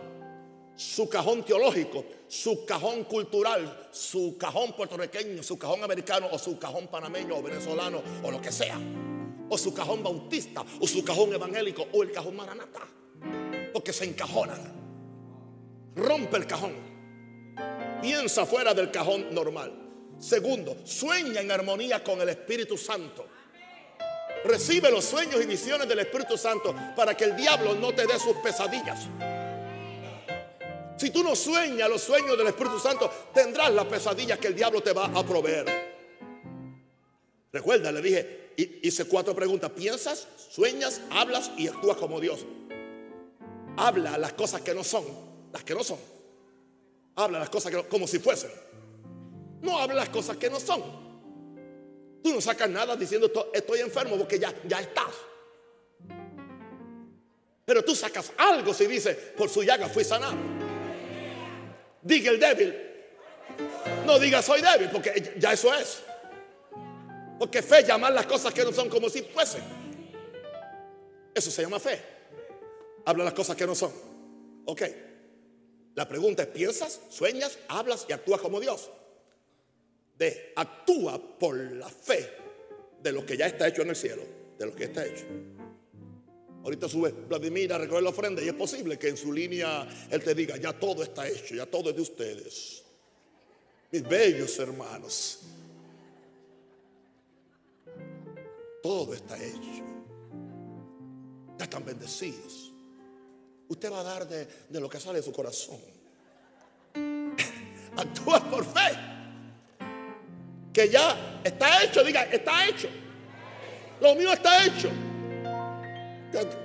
Su cajón teológico, su cajón cultural, su cajón puertorriqueño, su cajón americano o su cajón panameño o venezolano o lo que sea o su cajón bautista, o su cajón evangélico, o el cajón maranata. Porque se encajona. Rompe el cajón. Piensa fuera del cajón normal. Segundo, sueña en armonía con el Espíritu Santo. Recibe los sueños y visiones del Espíritu Santo para que el diablo no te dé sus pesadillas. Si tú no sueñas los sueños del Espíritu Santo, tendrás las pesadillas que el diablo te va a proveer. Recuerda, le dije, hice cuatro preguntas. ¿Piensas, sueñas, hablas y actúas como Dios? Habla las cosas que no son, las que no son. Habla las cosas como si fuesen. No habla las cosas que no son. Tú no sacas nada diciendo estoy enfermo porque ya, ya estás. Pero tú sacas algo si dice, por su llaga fui sanado. Diga el débil. No diga soy débil, porque ya eso es. Porque fe llamar las cosas que no son como si fuesen. Eso se llama fe. Habla las cosas que no son. Ok. La pregunta es, ¿piensas, sueñas, hablas y actúas como Dios? De actúa por la fe de lo que ya está hecho en el cielo, de lo que está hecho. Ahorita sube Vladimir a recoger la ofrenda y es posible que en su línea él te diga, ya todo está hecho, ya todo es de ustedes. Mis bellos hermanos, todo está hecho. Ya están bendecidos. Usted va a dar de, lo que sale de su corazón. Actúa por fe. Que ya está hecho, diga, está hecho. Lo mío está hecho.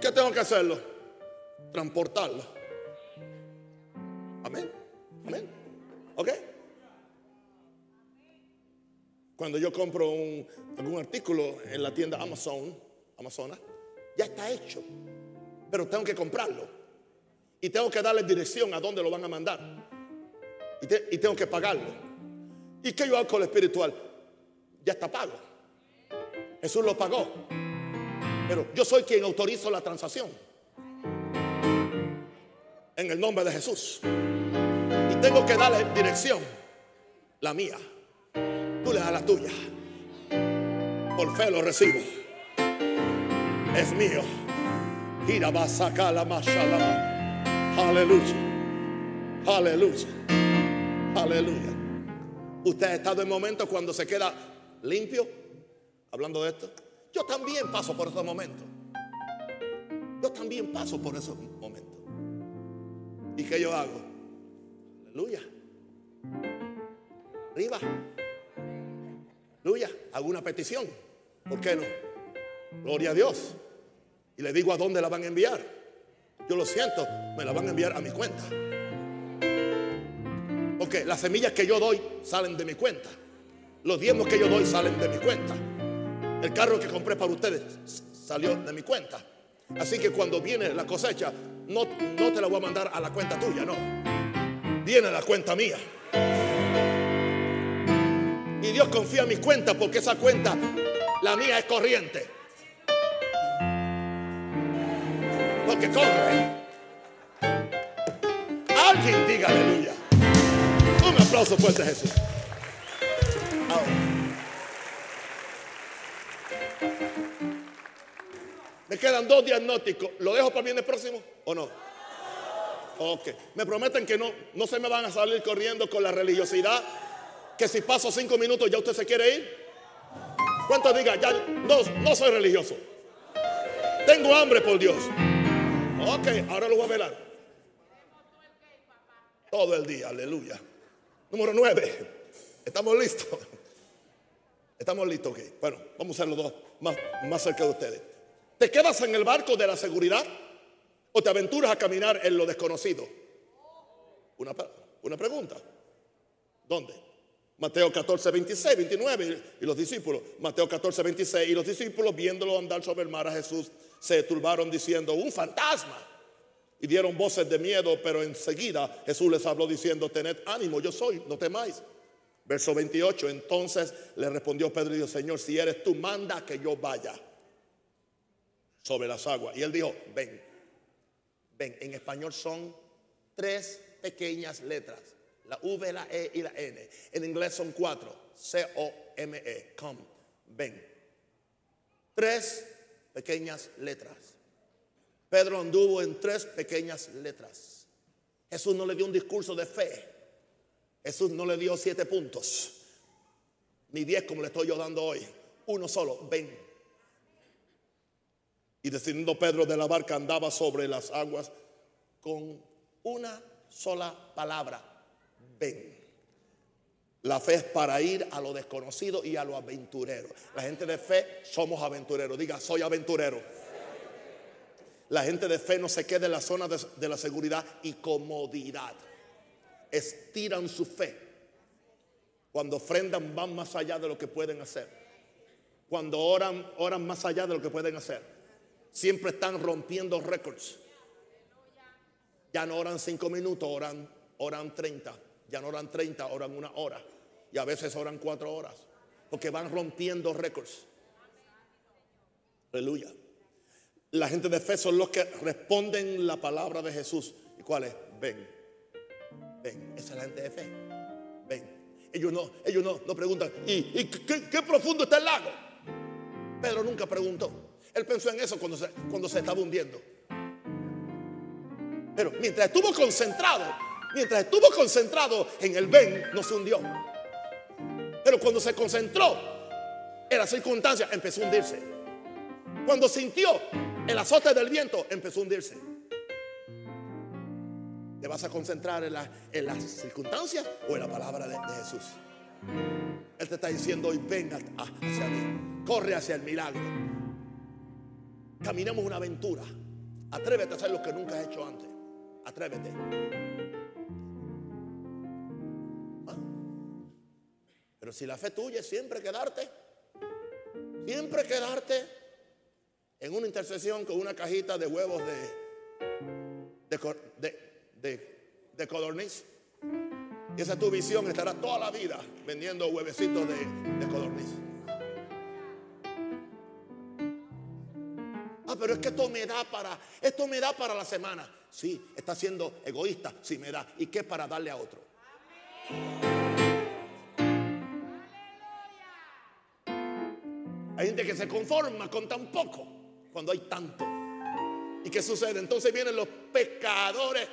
¿Qué, tengo que hacerlo? Transportarlo. Amén. Amén. ¿Ok? Cuando yo compro algún artículo en la tienda Amazon, Amazona, ya está hecho. Pero tengo que comprarlo. Y tengo que darle dirección a dónde lo van a mandar. Y, y tengo que pagarlo. ¿Y qué yo hago con lo espiritual? Ya está pago. Jesús lo pagó. Pero yo soy quien autorizo la transacción. En el nombre de Jesús. Y tengo que darle dirección. La mía. Tú le la tuya. Por fe lo recibo. Es mío. Gira va a sacar la Aleluya. Aleluya. Aleluya. Usted ha estado en momentos cuando se queda limpio. Hablando de esto. Yo también paso por esos momentos. Yo también paso por esos momentos. ¿Y qué yo hago? Aleluya. Arriba. Aleluya. Hago una petición. ¿Por qué no? Gloria a Dios. Y le digo a dónde la van a enviar. Yo lo siento, me la van a enviar a mi cuenta. Porque las semillas que yo doy salen de mi cuenta. Los diezmos que yo doy salen de mi cuenta. El carro que compré para ustedes salió de mi cuenta. Así que cuando viene la cosecha, no, no te la voy a mandar a la cuenta tuya, no. Viene a la cuenta mía. Y Dios confía en mi cuenta porque esa cuenta, la mía es corriente. Porque corre. Alguien diga aleluya. Un aplauso fuerte Jesús. Me quedan dos diagnósticos. ¿Lo dejo para el próximo o no? Ok. Me prometen que no, no se me van a salir corriendo con la religiosidad. Que si paso cinco minutos ya usted se quiere ir. ¿Cuántos diga? Ya no, no soy religioso. Tengo hambre por Dios. Ok, ahora lo voy a velar. Todo el día, aleluya. Número nueve. Estamos listos. Estamos listos, ok. Bueno, vamos a hacer los dos más, más cerca de ustedes. ¿Te quedas en el barco de la seguridad o te aventuras a caminar en lo desconocido? Una, una pregunta. ¿Dónde? Mateo 14, 26, 29 y los discípulos. Mateo 14, 26 y los discípulos viéndolo andar sobre el mar a Jesús se turbaron diciendo, un fantasma. Y dieron voces de miedo, pero enseguida Jesús les habló diciendo, tened ánimo, yo soy, no temáis. Verso 28, entonces le respondió Pedro y dijo, Señor, si eres tú, manda que yo vaya sobre las aguas. Y él dijo, ven, ven. En español son tres pequeñas letras. La V, la E y la N. En inglés son cuatro. C-O-M-E. Come. Ven. Tres pequeñas letras. Pedro anduvo en tres pequeñas letras. Jesús no le dio un discurso de fe. Jesús no le dio siete puntos. Ni diez como le estoy yo dando hoy. Uno solo. Ven. Y descendiendo Pedro de la barca andaba sobre las aguas con una sola palabra, ven. La fe es para ir a lo desconocido y a lo aventurero. La gente de fe somos aventureros. Diga, soy aventurero. La gente de fe no se queda en la zona de, la seguridad y comodidad. Estiran su fe. Cuando ofrendan van más allá de lo que pueden hacer. Cuando oran, oran más allá de lo que pueden hacer. Siempre están rompiendo récords. Ya no oran cinco minutos, oran, oran 30. Ya no oran 30, oran una hora. Y a veces oran cuatro horas. Porque van rompiendo récords. Aleluya. La gente de fe son los que responden la palabra de Jesús. ¿Y cuál es? Ven. Ven. Esa es la gente de fe. Ven. Ellos no, ellos no, no preguntan. ¿Y, qué, qué, profundo está el lago? Pedro nunca preguntó. Él pensó en eso cuando se, cuando se estaba hundiendo. Pero mientras estuvo concentrado, mientras estuvo concentrado en el ven, no se hundió. Pero cuando se concentró en las circunstancias, empezó a hundirse. Cuando sintió el azote del viento, empezó a hundirse. ¿Te vas a concentrar en, las circunstancias o en la palabra de, Jesús? Él te está diciendo hoy venga hacia mí, corre hacia el milagro. Caminemos una aventura. Atrévete a hacer lo que nunca has hecho antes. Atrévete. Pero si la fe tuya es siempre quedarte, siempre quedarte en una intercesión con una cajita de huevos de, de, codorniz. Y esa tu visión estará toda la vida vendiendo huevecitos de, de codorniz. Ah, pero es que esto me da para, esto me da para la semana. Sí, está siendo egoísta, sí me da. ¿Y qué para darle a otro? Hay gente que se conforma con tan poco cuando hay tanto. ¿Y qué sucede? Entonces vienen los pescadores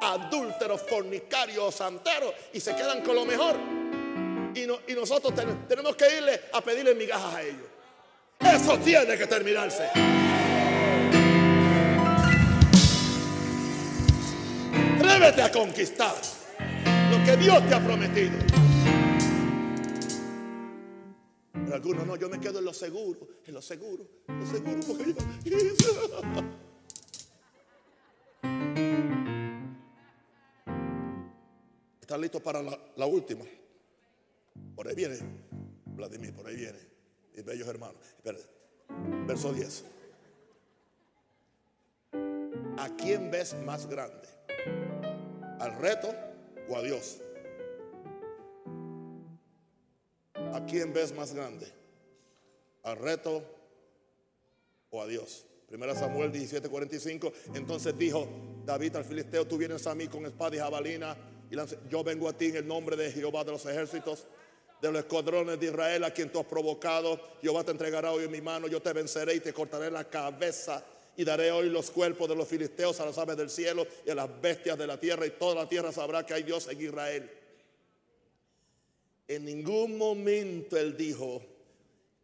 adúlteros, fornicarios, santeros y se quedan con lo mejor. Y, y nosotros tenemos que irle a pedirle migajas a ellos. Eso tiene que terminarse. Atrévete a conquistar lo que Dios te ha prometido. Algunos no, yo me quedo en lo seguro, en lo seguro, en lo seguro, porque yo... ¿Están listos para la, última? Por ahí viene, Vladimir, por ahí viene. Mis bellos hermanos. Verso 10. ¿A quién ves más grande? ¿Al reto o a Dios? ¿A quién ves más grande? ¿Al reto o a Dios? Primera Samuel 17:45. Entonces dijo David al filisteo: Tú vienes a mí con espada y jabalina yo vengo a ti en el nombre de Jehová de los ejércitos, de los escuadrones de Israel, a quien tú has provocado. Jehová te entregará hoy en mi mano, yo te venceré y te cortaré la cabeza. Y daré hoy los cuerpos de los filisteos a las aves del cielo y a las bestias de la tierra, y toda la tierra sabrá que hay Dios en Israel. En ningún momento él dijo,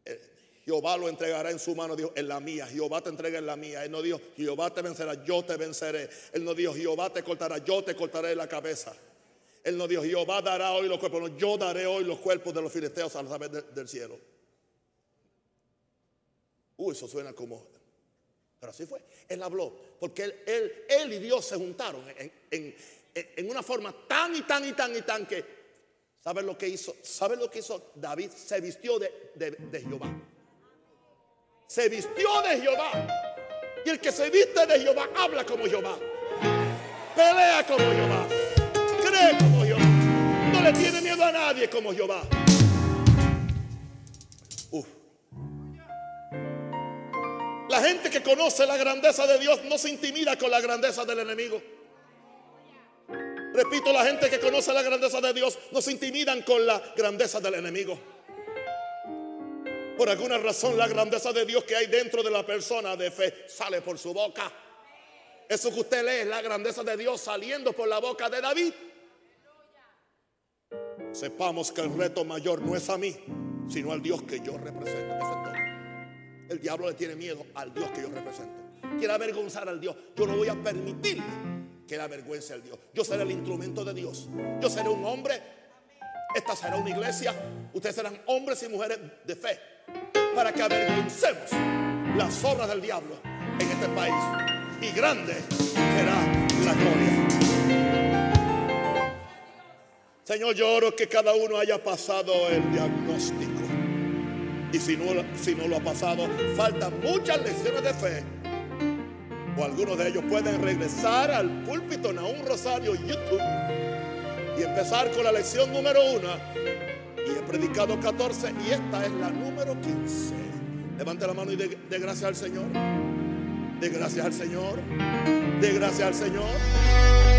eh, Jehová lo entregará en su mano, dijo, en la mía, Jehová te entrega en la mía. Él no dijo, Jehová te vencerá, yo te venceré. Él no dijo, Jehová te cortará, yo te cortaré la cabeza. Él no dijo, Jehová dará hoy los cuerpos, yo daré hoy los cuerpos de los filisteos a las aves del cielo. Uy, eso suena como... Pero así fue. Él habló, porque él, él, y Dios se juntaron en, una forma tan y tan y tan y tan que... ¿Saben lo que hizo? ¿Saben lo que hizo David? Se vistió de, de Jehová. Se vistió de Jehová. Y el que se viste de Jehová habla como Jehová. Pelea como Jehová. Cree como le tiene miedo a nadie como Jehová. La gente que conoce la grandeza de Dios no se intimida con la grandeza del enemigo. Repito, la gente que conoce la grandeza de Dios no se intimidan con la grandeza del enemigo. Por alguna razón la grandeza de Dios que hay dentro de la persona de fe sale por su boca. Eso que usted lee es la grandeza de Dios saliendo por la boca de David sepamos que el reto mayor no es a mí, sino al Dios que yo represento. El diablo le tiene miedo al Dios que yo represento. Quiere avergonzar al Dios. Yo no voy a permitir que le avergüence al Dios. Yo seré el instrumento de Dios. Yo seré un hombre. Esta será una iglesia. Ustedes serán hombres y mujeres de fe. Para que avergoncemos las obras del diablo en este país. Y grande será la gloria. Señor, yo oro que cada uno haya pasado el diagnóstico. Y si no, si no lo ha pasado, faltan muchas lecciones de fe o algunos de ellos pueden regresar al púlpito un Rosario YouTube y empezar con la lección número uno. Y he predicado 14 y esta es la número 15. Levante la mano y de, de gracias al Señor. De gracias al Señor. De gracias al Señor.